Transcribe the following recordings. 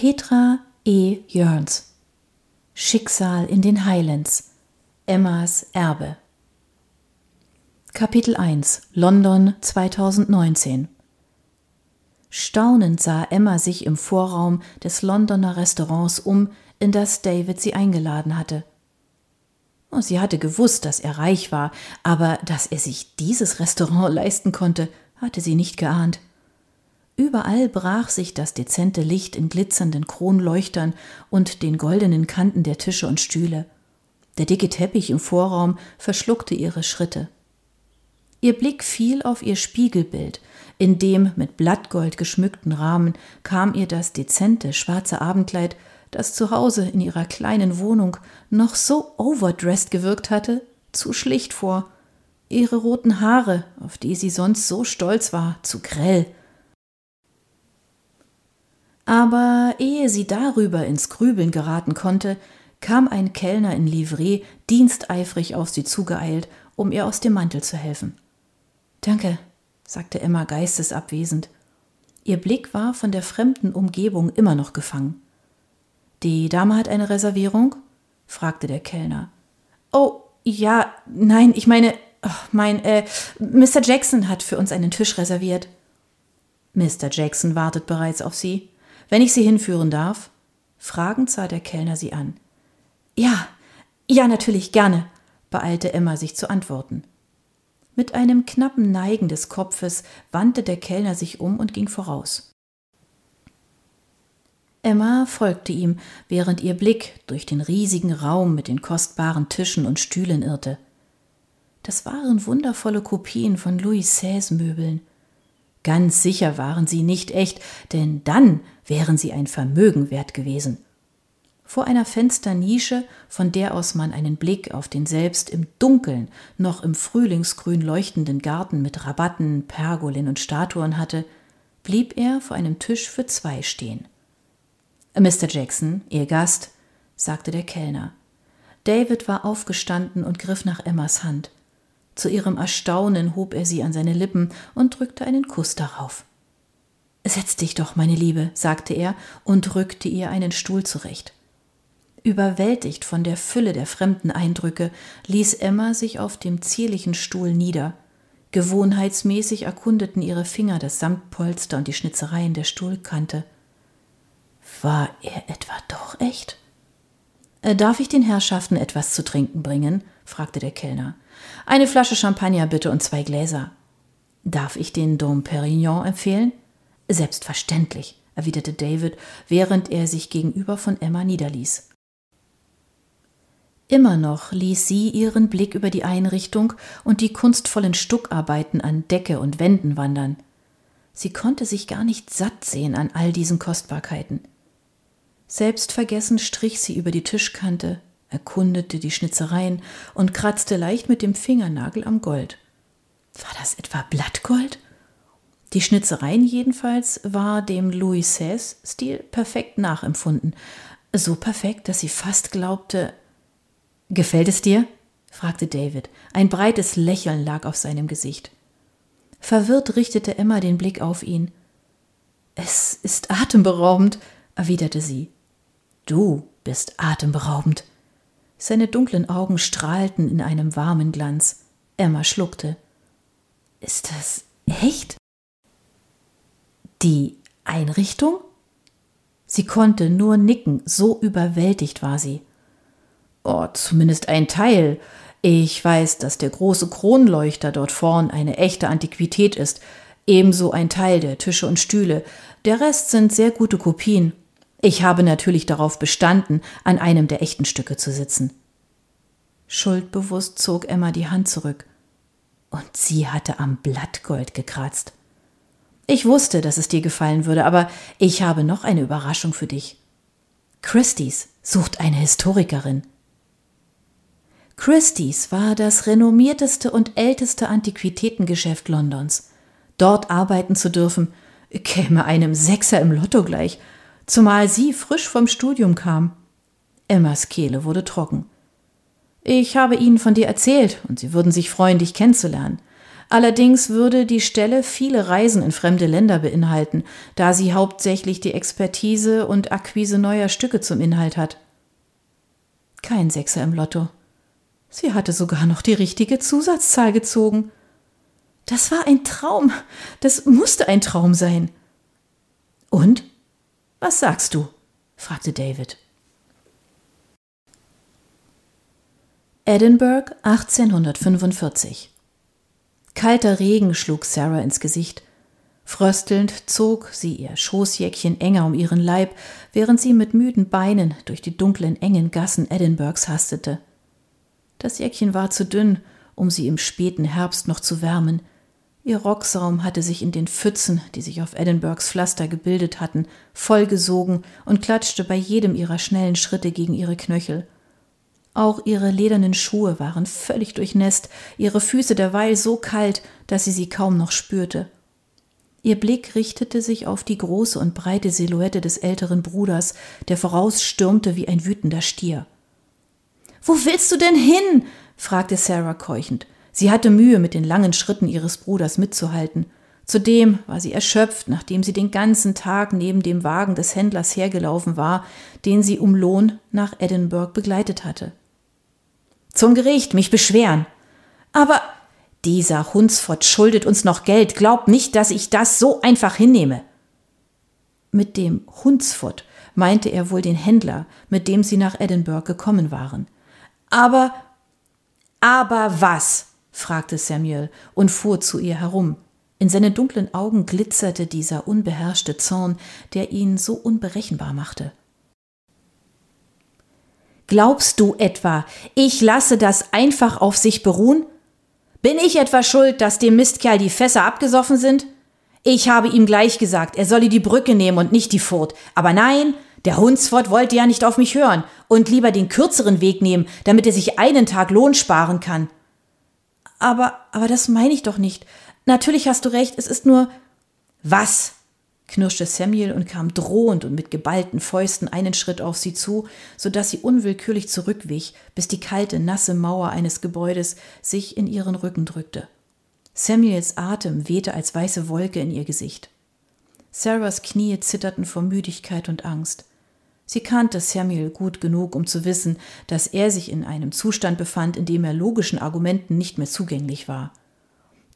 Petra E. Jörns Schicksal in den Highlands Emmas Erbe Kapitel 1 London 2019 Staunend sah Emma sich im Vorraum des Londoner Restaurants um, in das David sie eingeladen hatte. Oh, sie hatte gewusst, dass er reich war, aber dass er sich dieses Restaurant leisten konnte, hatte sie nicht geahnt. Überall brach sich das dezente Licht in glitzernden Kronleuchtern und den goldenen Kanten der Tische und Stühle. Der dicke Teppich im Vorraum verschluckte ihre Schritte. Ihr Blick fiel auf ihr Spiegelbild, in dem mit Blattgold geschmückten Rahmen kam ihr das dezente schwarze Abendkleid, das zu Hause in ihrer kleinen Wohnung noch so overdressed gewirkt hatte, zu schlicht vor. Ihre roten Haare, auf die sie sonst so stolz war, zu grell. Aber ehe sie darüber ins Grübeln geraten konnte, kam ein Kellner in Livree diensteifrig auf sie zugeeilt, um ihr aus dem Mantel zu helfen. Danke, sagte Emma geistesabwesend. Ihr Blick war von der fremden Umgebung immer noch gefangen. Die Dame hat eine Reservierung? fragte der Kellner. Oh, ja, nein, ich meine, oh, mein, äh, Mr. Jackson hat für uns einen Tisch reserviert. Mr. Jackson wartet bereits auf Sie. Wenn ich Sie hinführen darf? Fragend sah der Kellner sie an. Ja, ja, natürlich, gerne, beeilte Emma sich zu antworten. Mit einem knappen Neigen des Kopfes wandte der Kellner sich um und ging voraus. Emma folgte ihm, während ihr Blick durch den riesigen Raum mit den kostbaren Tischen und Stühlen irrte. Das waren wundervolle Kopien von Louis Seize Möbeln. Ganz sicher waren sie nicht echt, denn dann wären sie ein Vermögen wert gewesen. Vor einer Fensternische, von der aus man einen Blick auf den selbst im Dunkeln, noch im Frühlingsgrün leuchtenden Garten mit Rabatten, Pergolin und Statuen hatte, blieb er vor einem Tisch für zwei stehen. Mr. Jackson, Ihr Gast, sagte der Kellner. David war aufgestanden und griff nach Emmas Hand. Zu ihrem Erstaunen hob er sie an seine Lippen und drückte einen Kuss darauf. Setz dich doch, meine Liebe, sagte er und rückte ihr einen Stuhl zurecht. Überwältigt von der Fülle der fremden Eindrücke ließ Emma sich auf dem zierlichen Stuhl nieder. Gewohnheitsmäßig erkundeten ihre Finger das Samtpolster und die Schnitzereien der Stuhlkante. War er etwa doch echt? Äh, darf ich den Herrschaften etwas zu trinken bringen? fragte der Kellner. Eine Flasche Champagner bitte und zwei Gläser. Darf ich den Dom Perignon empfehlen? Selbstverständlich, erwiderte David, während er sich gegenüber von Emma niederließ. Immer noch ließ sie ihren Blick über die Einrichtung und die kunstvollen Stuckarbeiten an Decke und Wänden wandern. Sie konnte sich gar nicht satt sehen an all diesen Kostbarkeiten. Selbstvergessen strich sie über die Tischkante, erkundete die Schnitzereien und kratzte leicht mit dem Fingernagel am Gold. War das etwa Blattgold? Die Schnitzereien jedenfalls war dem Louis Seize-Stil perfekt nachempfunden. So perfekt, dass sie fast glaubte, Gefällt es dir? fragte David. Ein breites Lächeln lag auf seinem Gesicht. Verwirrt richtete Emma den Blick auf ihn. Es ist atemberaubend, erwiderte sie. Du bist atemberaubend. Seine dunklen Augen strahlten in einem warmen Glanz. Emma schluckte. Ist das echt? Die Einrichtung? Sie konnte nur nicken, so überwältigt war sie. Oh, zumindest ein Teil. Ich weiß, dass der große Kronleuchter dort vorn eine echte Antiquität ist, ebenso ein Teil der Tische und Stühle. Der Rest sind sehr gute Kopien. Ich habe natürlich darauf bestanden, an einem der echten Stücke zu sitzen. Schuldbewusst zog Emma die Hand zurück. Und sie hatte am Blattgold gekratzt. Ich wusste, dass es dir gefallen würde, aber ich habe noch eine Überraschung für dich. Christie's sucht eine Historikerin. Christie's war das renommierteste und älteste Antiquitätengeschäft Londons. Dort arbeiten zu dürfen, käme einem Sechser im Lotto gleich, zumal sie frisch vom Studium kam. Emmas Kehle wurde trocken. Ich habe Ihnen von dir erzählt und Sie würden sich freuen, dich kennenzulernen. Allerdings würde die Stelle viele Reisen in fremde Länder beinhalten, da sie hauptsächlich die Expertise und Akquise neuer Stücke zum Inhalt hat. Kein Sechser im Lotto. Sie hatte sogar noch die richtige Zusatzzahl gezogen. Das war ein Traum. Das musste ein Traum sein. Und? Was sagst du? fragte David. Edinburgh 1845 Kalter Regen schlug Sarah ins Gesicht. Fröstelnd zog sie ihr Schoßjäckchen enger um ihren Leib, während sie mit müden Beinen durch die dunklen, engen Gassen Edinburghs hastete. Das Jäckchen war zu dünn, um sie im späten Herbst noch zu wärmen. Ihr Rocksaum hatte sich in den Pfützen, die sich auf Edinburghs Pflaster gebildet hatten, vollgesogen und klatschte bei jedem ihrer schnellen Schritte gegen ihre Knöchel. Auch ihre ledernen Schuhe waren völlig durchnässt, ihre Füße derweil so kalt, dass sie sie kaum noch spürte. Ihr Blick richtete sich auf die große und breite Silhouette des älteren Bruders, der vorausstürmte wie ein wütender Stier. Wo willst du denn hin? fragte Sarah keuchend. Sie hatte Mühe, mit den langen Schritten ihres Bruders mitzuhalten. Zudem war sie erschöpft, nachdem sie den ganzen Tag neben dem Wagen des Händlers hergelaufen war, den sie um Lohn nach Edinburgh begleitet hatte. Zum Gericht, mich beschweren. Aber dieser Hunsfort schuldet uns noch Geld. Glaub nicht, dass ich das so einfach hinnehme. Mit dem Hunsfort meinte er wohl den Händler, mit dem sie nach Edinburgh gekommen waren. Aber, aber was? Fragte Samuel und fuhr zu ihr herum. In seinen dunklen Augen glitzerte dieser unbeherrschte Zorn, der ihn so unberechenbar machte. Glaubst du etwa, ich lasse das einfach auf sich beruhen? Bin ich etwa schuld, dass dem Mistkerl die Fässer abgesoffen sind? Ich habe ihm gleich gesagt, er solle die Brücke nehmen und nicht die Furt. Aber nein, der Hunsfort wollte ja nicht auf mich hören und lieber den kürzeren Weg nehmen, damit er sich einen Tag Lohn sparen kann. Aber, aber das meine ich doch nicht. Natürlich hast du recht, es ist nur. Was? knirschte Samuel und kam drohend und mit geballten Fäusten einen Schritt auf sie zu, so dass sie unwillkürlich zurückwich, bis die kalte, nasse Mauer eines Gebäudes sich in ihren Rücken drückte. Samuels Atem wehte als weiße Wolke in ihr Gesicht. Sarahs Knie zitterten vor Müdigkeit und Angst. Sie kannte Samuel gut genug, um zu wissen, dass er sich in einem Zustand befand, in dem er logischen Argumenten nicht mehr zugänglich war.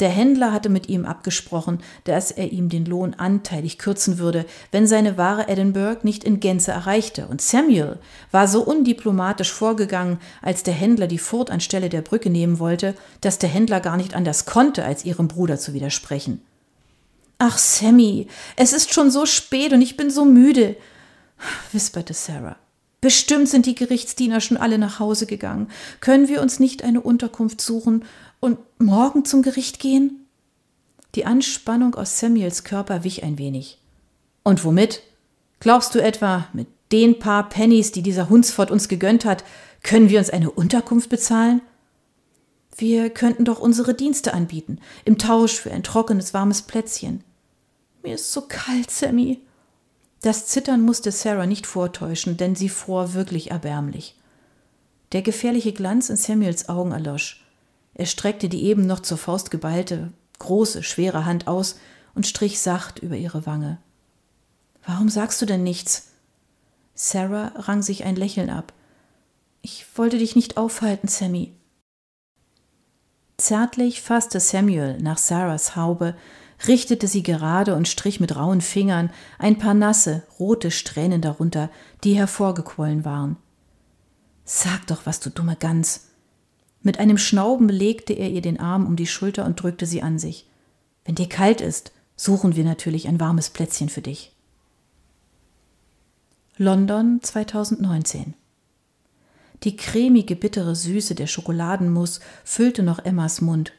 Der Händler hatte mit ihm abgesprochen, dass er ihm den Lohn anteilig kürzen würde, wenn seine Ware Edinburgh nicht in Gänze erreichte, und Samuel war so undiplomatisch vorgegangen, als der Händler die Furt anstelle der Brücke nehmen wollte, dass der Händler gar nicht anders konnte, als ihrem Bruder zu widersprechen. Ach, Sammy, es ist schon so spät und ich bin so müde, wisperte Sarah. Bestimmt sind die Gerichtsdiener schon alle nach Hause gegangen. Können wir uns nicht eine Unterkunft suchen und morgen zum Gericht gehen? Die Anspannung aus Samuels Körper wich ein wenig. Und womit? Glaubst du etwa, mit den paar Pennies, die dieser Hunsfort uns gegönnt hat, können wir uns eine Unterkunft bezahlen? Wir könnten doch unsere Dienste anbieten, im Tausch für ein trockenes, warmes Plätzchen. Mir ist so kalt, Sammy. Das Zittern musste Sarah nicht vortäuschen, denn sie fror wirklich erbärmlich. Der gefährliche Glanz in Samuels Augen erlosch. Er streckte die eben noch zur Faust geballte, große, schwere Hand aus und strich sacht über ihre Wange. Warum sagst du denn nichts? Sarah rang sich ein Lächeln ab. Ich wollte dich nicht aufhalten, Sammy. Zärtlich fasste Samuel nach Sarahs Haube, richtete sie gerade und strich mit rauen Fingern ein paar nasse, rote Strähnen darunter, die hervorgequollen waren. Sag doch was, du dumme Gans, mit einem Schnauben legte er ihr den Arm um die Schulter und drückte sie an sich. Wenn dir kalt ist, suchen wir natürlich ein warmes Plätzchen für dich. London 2019 Die cremige, bittere Süße der Schokoladenmus füllte noch Emmas Mund.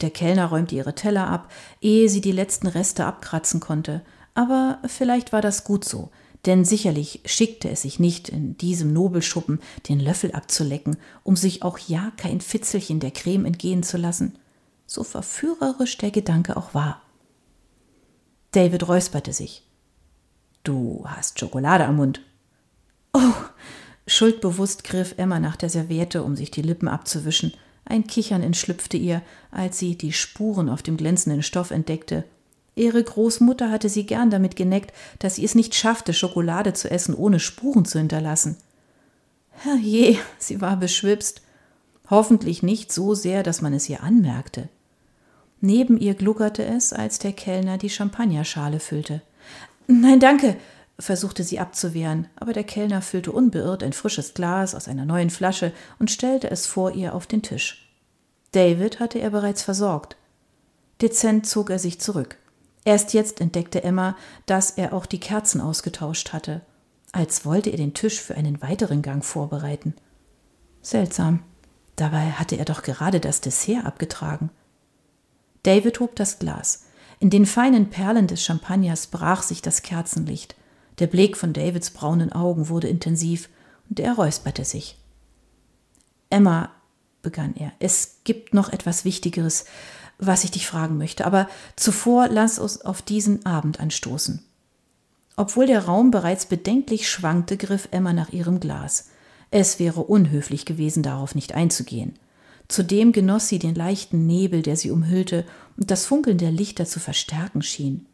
Der Kellner räumte ihre Teller ab, ehe sie die letzten Reste abkratzen konnte. Aber vielleicht war das gut so, denn sicherlich schickte es sich nicht, in diesem Nobelschuppen den Löffel abzulecken, um sich auch ja kein Fitzelchen der Creme entgehen zu lassen, so verführerisch der Gedanke auch war. David räusperte sich. Du hast Schokolade am Mund. Oh, schuldbewusst griff Emma nach der Serviette, um sich die Lippen abzuwischen, Ein Kichern entschlüpfte ihr, als sie die Spuren auf dem glänzenden Stoff entdeckte. Ihre Großmutter hatte sie gern damit geneckt, dass sie es nicht schaffte, Schokolade zu essen, ohne Spuren zu hinterlassen. Herrje, sie war beschwipst. Hoffentlich nicht so sehr, dass man es ihr anmerkte. Neben ihr gluckerte es, als der Kellner die Champagnerschale füllte. Nein, danke, versuchte sie abzuwehren, aber der Kellner füllte unbeirrt ein frisches Glas aus einer neuen Flasche und stellte es vor ihr auf den Tisch. David hatte er bereits versorgt. Dezent zog er sich zurück. Erst jetzt entdeckte Emma, dass er auch die Kerzen ausgetauscht hatte, als wollte er den Tisch für einen weiteren Gang vorbereiten. Seltsam. Dabei hatte er doch gerade das Dessert abgetragen. David hob das Glas. In den feinen Perlen des Champagners brach sich das Kerzenlicht. Der Blick von Davids braunen Augen wurde intensiv und er räusperte sich. Emma, begann er, es gibt noch etwas Wichtigeres, was ich dich fragen möchte, aber zuvor lass uns auf diesen Abend anstoßen. Obwohl der Raum bereits bedenklich schwankte, griff Emma nach ihrem Glas. Es wäre unhöflich gewesen, darauf nicht einzugehen. Zudem genoss sie den leichten Nebel, der sie umhüllte und das Funkeln der Lichter zu verstärken schien.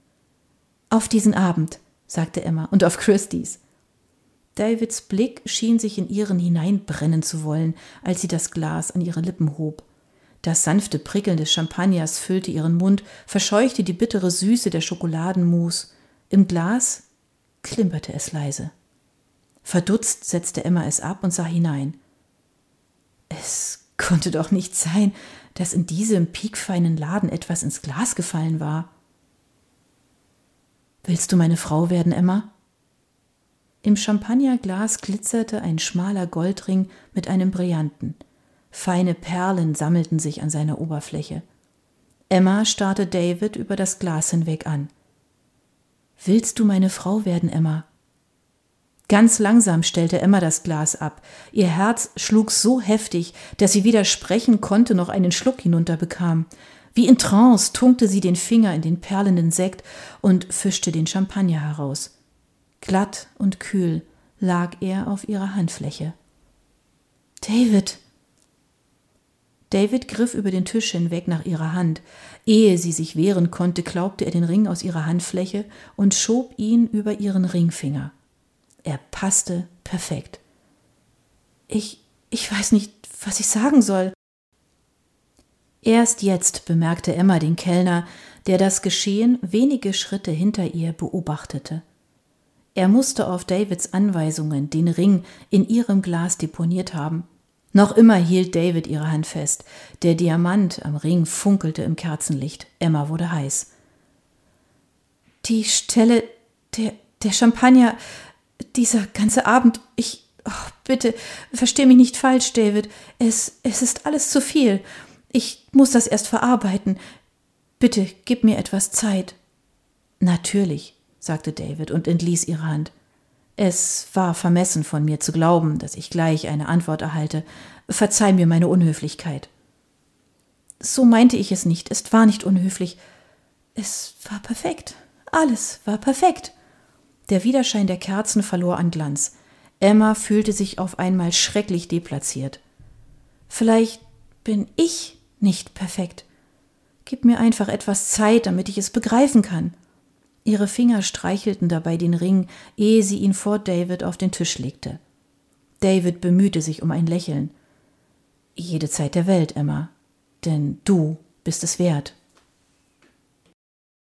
Auf diesen Abend, sagte Emma, und auf Christys. Davids Blick schien sich in ihren hineinbrennen zu wollen, als sie das Glas an ihre Lippen hob. Das sanfte Prickeln des Champagners füllte ihren Mund, verscheuchte die bittere Süße der Schokoladenmus. Im Glas klimperte es leise. Verdutzt setzte Emma es ab und sah hinein. Es konnte doch nicht sein, dass in diesem piekfeinen Laden etwas ins Glas gefallen war. Willst du meine Frau werden, Emma? Im Champagnerglas glitzerte ein schmaler Goldring mit einem Brillanten. Feine Perlen sammelten sich an seiner Oberfläche. Emma starrte David über das Glas hinweg an. Willst du meine Frau werden, Emma? Ganz langsam stellte Emma das Glas ab. Ihr Herz schlug so heftig, dass sie weder sprechen konnte noch einen Schluck hinunterbekam. Wie in Trance tunkte sie den Finger in den perlenden Sekt und fischte den Champagner heraus. Glatt und kühl lag er auf ihrer Handfläche. David! David griff über den Tisch hinweg nach ihrer Hand. Ehe sie sich wehren konnte, klaubte er den Ring aus ihrer Handfläche und schob ihn über ihren Ringfinger. Er passte perfekt. Ich, ich weiß nicht, was ich sagen soll. Erst jetzt bemerkte Emma den Kellner, der das Geschehen wenige Schritte hinter ihr beobachtete. Er musste auf Davids Anweisungen den Ring in ihrem Glas deponiert haben. Noch immer hielt David ihre Hand fest. Der Diamant am Ring funkelte im Kerzenlicht. Emma wurde heiß. Die Stelle, der, der Champagner, dieser ganze Abend, ich, oh, bitte, versteh mich nicht falsch, David. Es, es ist alles zu viel. Ich muss das erst verarbeiten. Bitte, gib mir etwas Zeit. Natürlich, sagte David und entließ ihre Hand. Es war vermessen von mir zu glauben, dass ich gleich eine Antwort erhalte. Verzeih mir meine Unhöflichkeit. So meinte ich es nicht. Es war nicht unhöflich. Es war perfekt. Alles war perfekt. Der Widerschein der Kerzen verlor an Glanz. Emma fühlte sich auf einmal schrecklich deplatziert. Vielleicht bin ich nicht perfekt. Gib mir einfach etwas Zeit, damit ich es begreifen kann. Ihre Finger streichelten dabei den Ring, ehe sie ihn vor David auf den Tisch legte. David bemühte sich um ein Lächeln. Jede Zeit der Welt, Emma, denn du bist es wert.